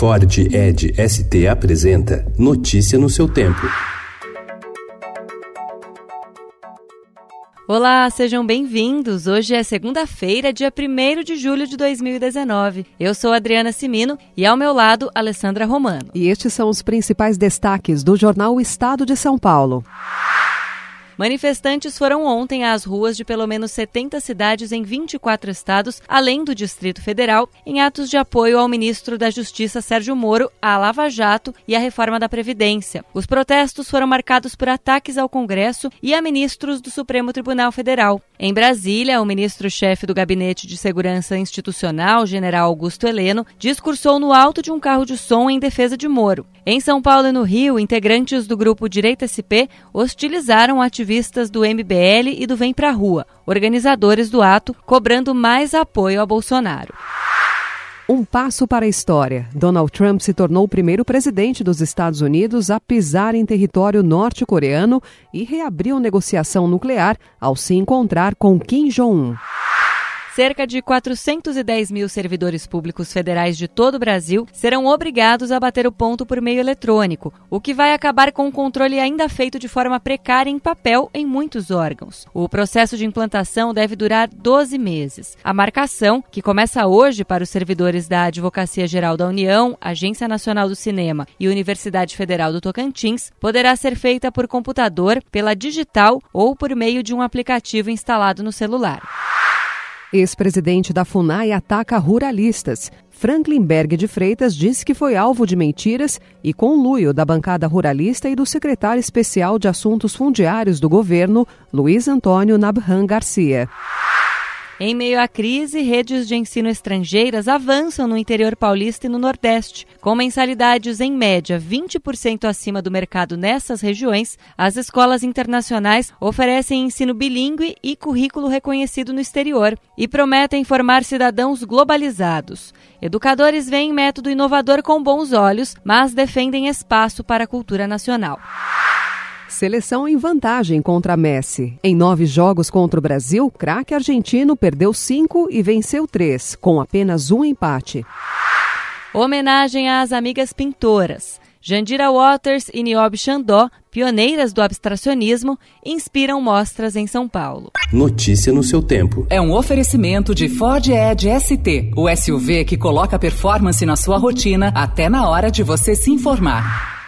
Ford Ed ST apresenta Notícia no seu tempo. Olá, sejam bem-vindos. Hoje é segunda-feira, dia 1 de julho de 2019. Eu sou Adriana Simino e ao meu lado, Alessandra Romano. E estes são os principais destaques do jornal Estado de São Paulo. Manifestantes foram ontem às ruas de pelo menos 70 cidades em 24 estados, além do Distrito Federal, em atos de apoio ao ministro da Justiça Sérgio Moro, à Lava Jato e à reforma da Previdência. Os protestos foram marcados por ataques ao Congresso e a ministros do Supremo Tribunal Federal. Em Brasília, o ministro-chefe do Gabinete de Segurança Institucional, general Augusto Heleno, discursou no alto de um carro de som em defesa de Moro. Em São Paulo e no Rio, integrantes do grupo Direita SP hostilizaram ativistas do MBL e do Vem Pra Rua, organizadores do ato, cobrando mais apoio a Bolsonaro. Um passo para a história. Donald Trump se tornou o primeiro presidente dos Estados Unidos a pisar em território norte-coreano e reabriu negociação nuclear ao se encontrar com Kim Jong-un. Cerca de 410 mil servidores públicos federais de todo o Brasil serão obrigados a bater o ponto por meio eletrônico, o que vai acabar com o controle ainda feito de forma precária em papel em muitos órgãos. O processo de implantação deve durar 12 meses. A marcação, que começa hoje para os servidores da Advocacia Geral da União, Agência Nacional do Cinema e Universidade Federal do Tocantins, poderá ser feita por computador, pela digital ou por meio de um aplicativo instalado no celular. Ex-presidente da FUNAI ataca ruralistas. Franklin Berg de Freitas disse que foi alvo de mentiras e conluio da bancada ruralista e do secretário especial de Assuntos Fundiários do governo, Luiz Antônio Nabhan Garcia. Em meio à crise, redes de ensino estrangeiras avançam no interior paulista e no Nordeste. Com mensalidades em média 20% acima do mercado nessas regiões, as escolas internacionais oferecem ensino bilíngue e currículo reconhecido no exterior e prometem formar cidadãos globalizados. Educadores veem método inovador com bons olhos, mas defendem espaço para a cultura nacional. Seleção em vantagem contra Messi. Em nove jogos contra o Brasil, craque argentino perdeu cinco e venceu três, com apenas um empate. Homenagem às amigas pintoras. Jandira Waters e Niobe Xandó, pioneiras do abstracionismo, inspiram mostras em São Paulo. Notícia no seu tempo. É um oferecimento de Ford Edge ST, o SUV que coloca performance na sua rotina até na hora de você se informar.